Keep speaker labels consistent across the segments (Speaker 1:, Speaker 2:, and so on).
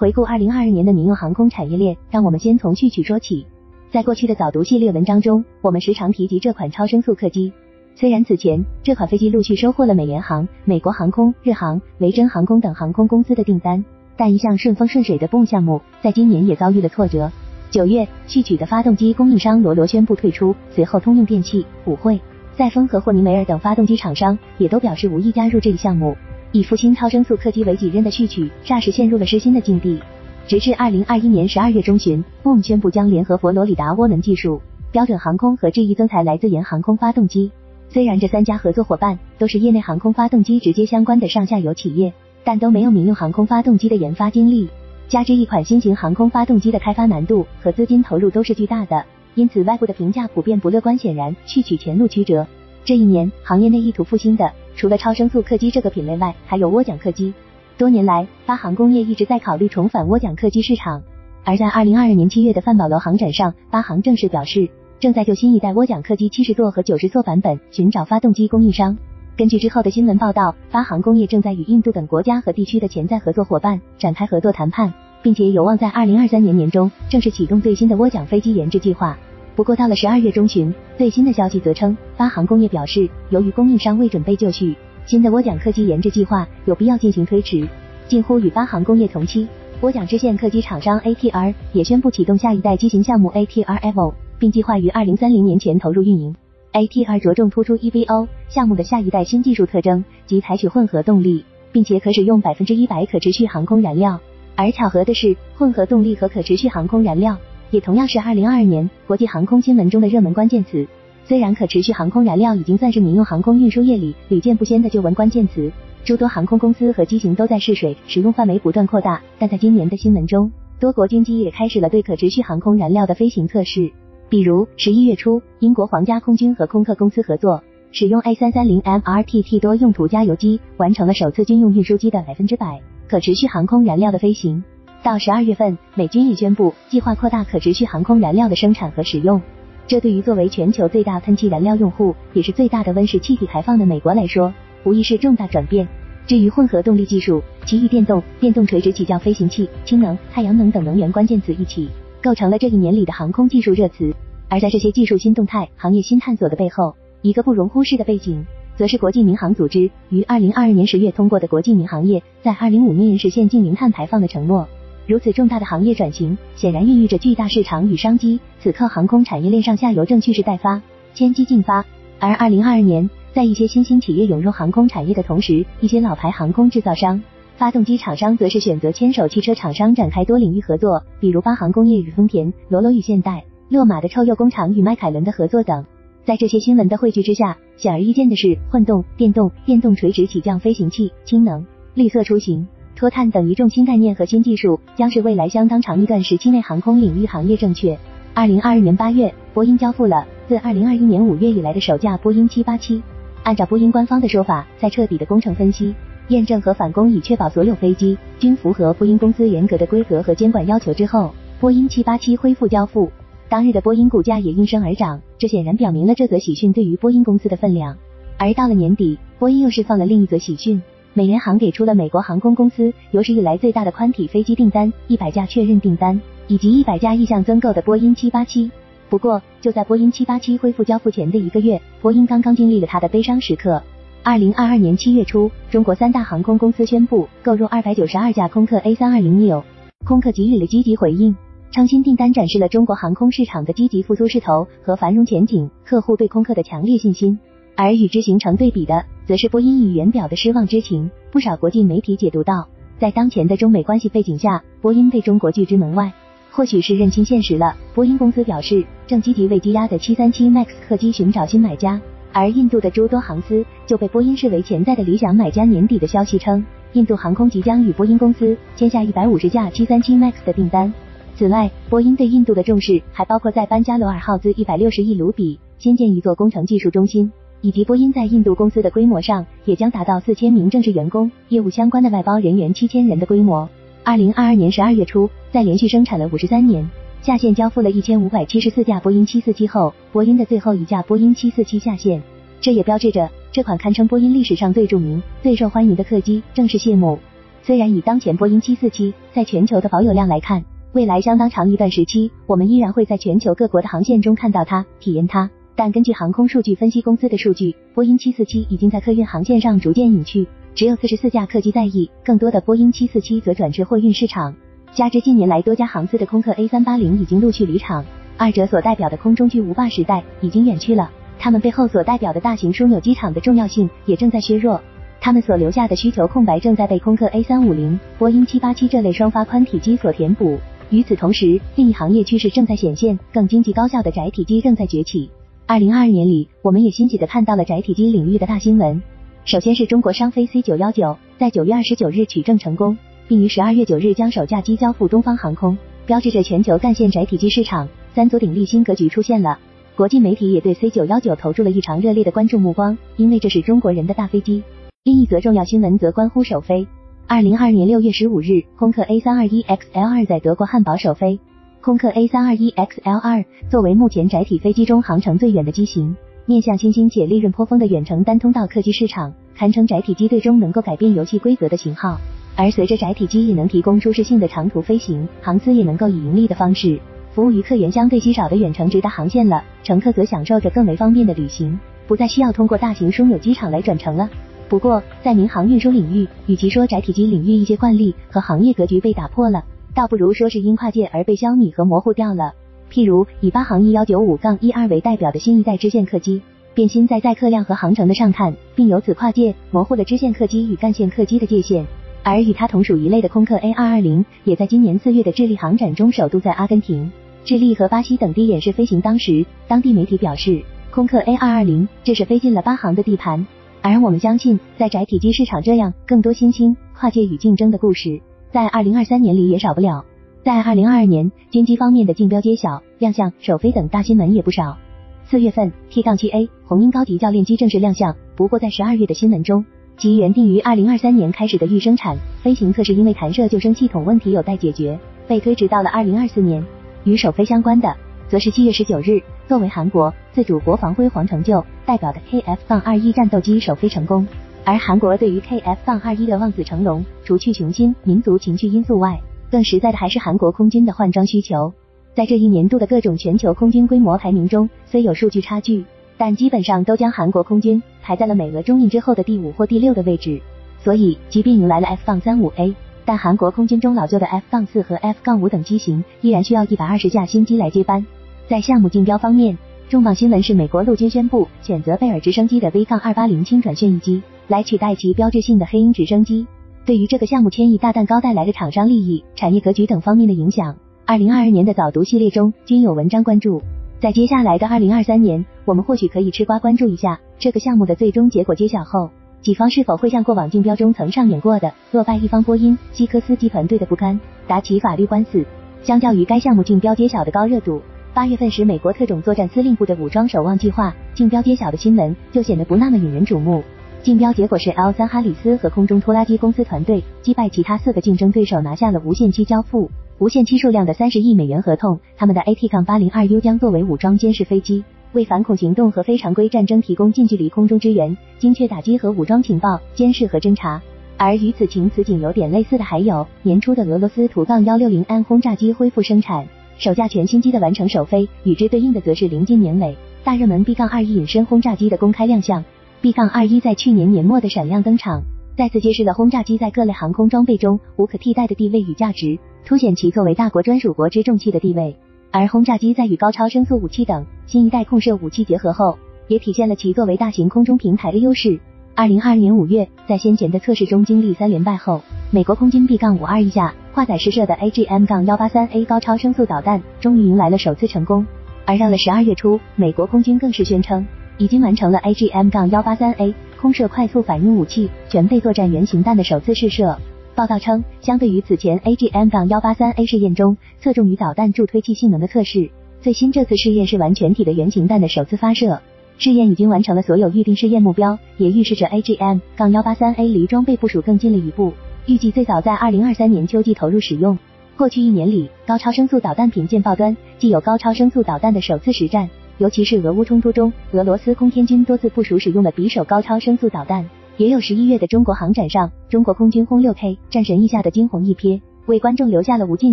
Speaker 1: 回顾二零二二年的民用航空产业链，让我们先从序曲说起。在过去的早读系列文章中，我们时常提及这款超声速客机。虽然此前这款飞机陆续收获了美联航、美国航空、日航、维珍航空等航空公司的订单，但一向顺风顺水的 Boom 项目，在今年也遭遇了挫折。九月，序曲的发动机供应商罗罗宣布退出，随后通用电气、普惠、赛风和霍尼韦尔等发动机厂商也都表示无意加入这一项目。以复兴超声速客机为己任的序曲，霎时陷入了失心的境地。直至二零二一年十二月中旬，梦宣布将联合佛罗里达涡轮技术、标准航空和 GE 增材来自研航空发动机。虽然这三家合作伙伴都是业内航空发动机直接相关的上下游企业，但都没有民用航空发动机的研发经历。加之一款新型航空发动机的开发难度和资金投入都是巨大的，因此外部的评价普遍不乐观。显然，序曲前路曲折。这一年，行业内意图复兴的。除了超声速客机这个品类外，还有涡桨客机。多年来，发航工业一直在考虑重返涡桨客机市场。而在二零二二年七月的范保罗航展上，发航正式表示，正在就新一代涡桨客机七十座和九十座版本寻找发动机供应商。根据之后的新闻报道，发航工业正在与印度等国家和地区的潜在合作伙伴展开合作谈判，并且有望在二零二三年年中正式启动最新的涡桨飞机研制计划。不过到了十二月中旬，最新的消息则称，发航工业表示，由于供应商未准备就绪，新的涡桨客机研制计划有必要进行推迟。近乎与发航工业同期，涡桨支线客机厂商 ATR 也宣布启动下一代机型项目 ATR Evo，并计划于二零三零年前投入运营。ATR 着重突出 EVO 项目的下一代新技术特征，即采取混合动力，并且可使用百分之一百可持续航空燃料。而巧合的是，混合动力和可持续航空燃料。也同样是二零二二年国际航空新闻中的热门关键词。虽然可持续航空燃料已经算是民用航空运输业里屡见不鲜的旧闻关键词，诸多航空公司和机型都在试水，使用范围不断扩大。但在今年的新闻中，多国军机也开始了对可持续航空燃料的飞行测试。比如十一月初，英国皇家空军和空客公司合作，使用 A 三三零 MRTT 多用途加油机，完成了首次军用运输机的百分之百可持续航空燃料的飞行。到十二月份，美军已宣布计划扩大可持续航空燃料的生产和使用。这对于作为全球最大喷气燃料用户，也是最大的温室气体排放的美国来说，无疑是重大转变。至于混合动力技术，其与电动、电动垂直起降飞行器、氢能、太阳能等能源关键词一起，构成了这一年里的航空技术热词。而在这些技术新动态、行业新探索的背后，一个不容忽视的背景，则是国际民航组织于二零二二年十月通过的国际民航业在二零五年实现净零碳排放的承诺。如此重大的行业转型，显然孕育着巨大市场与商机。此刻航空产业链上下游正蓄势待发，千机竞发。而二零二二年，在一些新兴企业涌入航空产业的同时，一些老牌航空制造商、发动机厂商则是选择牵手汽车厂商展开多领域合作，比如八航工业与丰田、罗罗与现代、洛马的臭鼬工厂与迈凯伦的合作等。在这些新闻的汇聚之下，显而易见的是，混动、电动、电动垂直起降飞行器、氢能、绿色出行。脱碳等一众新概念和新技术，将是未来相当长一段时期内航空领域行业正确。二零二二年八月，波音交付了自二零二一年五月以来的首架波音七八七。按照波音官方的说法，在彻底的工程分析、验证和返工，以确保所有飞机均符合波音公司严格的规格和监管要求之后，波音七八七恢复交付。当日的波音股价也应声而涨，这显然表明了这则喜讯对于波音公司的分量。而到了年底，波音又释放了另一则喜讯。美联航给出了美国航空公司有史以来最大的宽体飞机订单，一百架确认订单，以及一百架意向增购的波音七八七。不过，就在波音七八七恢复交付前的一个月，波音刚刚经历了它的悲伤时刻。二零二二年七月初，中国三大航空公司宣布购入二百九十二架空客 A 三二零 neo，空客给予了积极回应，称新订单展示了中国航空市场的积极复苏势头和繁荣前景，客户对空客的强烈信心。而与之形成对比的。则是波音语言表的失望之情。不少国际媒体解读到，在当前的中美关系背景下，波音被中国拒之门外，或许是认清现实了。波音公司表示，正积极为积压的737 MAX 客机寻找新买家。而印度的诸多航司就被波音视为潜在的理想买家。年底的消息称，印度航空即将与波音公司签下150架737 MAX 的订单。此外，波音对印度的重视还包括在班加罗尔耗资160亿卢比新建一座工程技术中心。以及波音在印度公司的规模上，也将达到四千名正式员工、业务相关的外包人员七千人的规模。二零二二年十二月初，在连续生产了五十三年，下线交付了一千五百七十四架波音七四七后，波音的最后一架波音七四七下线，这也标志着这款堪称波音历史上最著名、最受欢迎的客机正式谢幕。虽然以当前波音747在全球的保有量来看，未来相当长一段时期，我们依然会在全球各国的航线中看到它、体验它。但根据航空数据分析公司的数据，波音747已经在客运航线上逐渐隐去，只有四十四架客机在役，更多的波音747则转至货运市场。加之近年来多家航司的空客 A380 已经陆续离场，二者所代表的空中巨无霸时代已经远去了。他们背后所代表的大型枢纽机场的重要性也正在削弱，他们所留下的需求空白正在被空客 A350、波音787这类双发宽体机所填补。与此同时，另一行业趋势正在显现，更经济高效的窄体机正在崛起。二零二二年里，我们也欣喜的看到了窄体机领域的大新闻。首先是中国商飞 C 九幺九在九月二十九日取证成功，并于十二月九日将首架机交付东方航空，标志着全球干线窄体机市场三足鼎立新格局出现了。国际媒体也对 C 九幺九投注了异常热烈的关注目光，因为这是中国人的大飞机。另一则重要新闻则关乎首飞。二零二二年六月十五日，空客 A 三二一 XL 二在德国汉堡首飞。空客 A 三二一 XL 二作为目前载体飞机中航程最远的机型，面向新兴且利润颇丰的远程单通道客机市场，堪称载体机最终能够改变游戏规则的型号。而随着载体机也能提供舒适性的长途飞行，航司也能够以盈利的方式服务于客源相对稀少的远程直达航线了，乘客则享受着更为方便的旅行，不再需要通过大型枢纽机场来转乘了。不过，在民航运输领域，与其说载体机领域一些惯例和行业格局被打破了，倒不如说是因跨界而被消弭和模糊掉了。譬如以八航 E 幺九五杠一二为代表的新一代支线客机，便新在载客量和航程的上看，并由此跨界模糊了支线客机与干线客机的界限。而与它同属一类的空客 A 二二零，也在今年四月的智利航展中首度在阿根廷、智利和巴西等地演示飞行。当时，当地媒体表示，空客 A 二二零这是飞进了八航的地盘。而我们相信，在窄体机市场这样更多新兴跨界与竞争的故事，在二零二三年里也少不了。在二零二二年，军机方面的竞标揭晓、亮相、首飞等大新闻也不少。四月份，T-7A 红鹰高级教练机正式亮相。不过在十二月的新闻中，其原定于二零二三年开始的预生产飞行测试，因为弹射救生系统问题有待解决，被推迟到了二零二四年。与首飞相关的。则是七月十九日，作为韩国自主国防辉煌成就代表的 KF-21 战斗机首飞成功。而韩国对于 KF 杠21的望子成龙，除去雄心、民族情绪因素外，更实在的还是韩国空军的换装需求。在这一年度的各种全球空军规模排名中，虽有数据差距，但基本上都将韩国空军排在了美俄中印之后的第五或第六的位置。所以，即便迎来了 F 杠 35A 但韩国空军中老旧的 F 杠4和 F 杠5等机型依然需要一百二十架新机来接班。在项目竞标方面，重磅新闻是美国陆军宣布选择贝尔直升机的 V 杠280轻转旋翼机来取代其标志性的黑鹰直升机。对于这个项目千亿大蛋糕带来的厂商利益、产业格局等方面的影响，二零二二年的早读系列中均有文章关注。在接下来的二零二三年，我们或许可以吃瓜关注一下这个项目的最终结果揭晓后，己方是否会像过往竞标中曾上演过的落败一方波音、西科斯基团队的不甘，打起法律官司。相较于该项目竞标揭晓的高热度。八月份时，美国特种作战司令部的武装守望计划竞标揭晓的新闻就显得不那么引人瞩目。竞标结果是 L 三哈里斯和空中拖拉机公司团队击败其他四个竞争对手，拿下了无限期交付、无限期数量的三十亿美元合同。他们的 AT- 杠八零二 U 将作为武装监视飞机，为反恐行动和非常规战争提供近距离空中支援、精确打击和武装情报、监视和侦查。而与此情此景有点类似的，还有年初的俄罗斯图杠幺六零 N 轰炸机恢复生产。首架全新机的完成首飞，与之对应的则是临近年尾大热门 B- 杠二一隐身轰炸机的公开亮相。B- 杠二一在去年年末的闪亮登场，再次揭示了轰炸机在各类航空装备中无可替代的地位与价值，凸显其作为大国专属国之重器的地位。而轰炸机在与高超声速武器等新一代控射武器结合后，也体现了其作为大型空中平台的优势。二零二二年五月，在先前的测试中经历三连败后，美国空军 B- 杠五二一下跨载试射的 AGM- 杠幺八三 A 高超声速导弹终于迎来了首次成功。而到了十二月初，美国空军更是宣称已经完成了 AGM- 杠幺八三 A 空射快速反应武器全备作战原型弹的首次试射。报道称，相对于此前 AGM- 杠幺八三 A 试验中侧重于导弹助推器性能的测试，最新这次试验是完全体的原型弹的首次发射。试验已经完成了所有预定试验目标，也预示着 AGM- 杠幺八三 A 离装备部署更近了一步，预计最早在二零二三年秋季投入使用。过去一年里，高超声速导弹凭舰爆端既有高超声速导弹的首次实战，尤其是俄乌冲突中，俄罗斯空天军多次部署使用的匕首高超声速导弹，也有十一月的中国航展上，中国空军轰六 K 战神翼下的惊鸿一瞥，为观众留下了无尽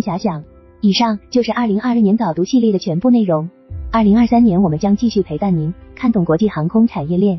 Speaker 1: 遐想。以上就是二零二二年早读系列的全部内容。二零二三年，我们将继续陪伴您看懂国际航空产业链。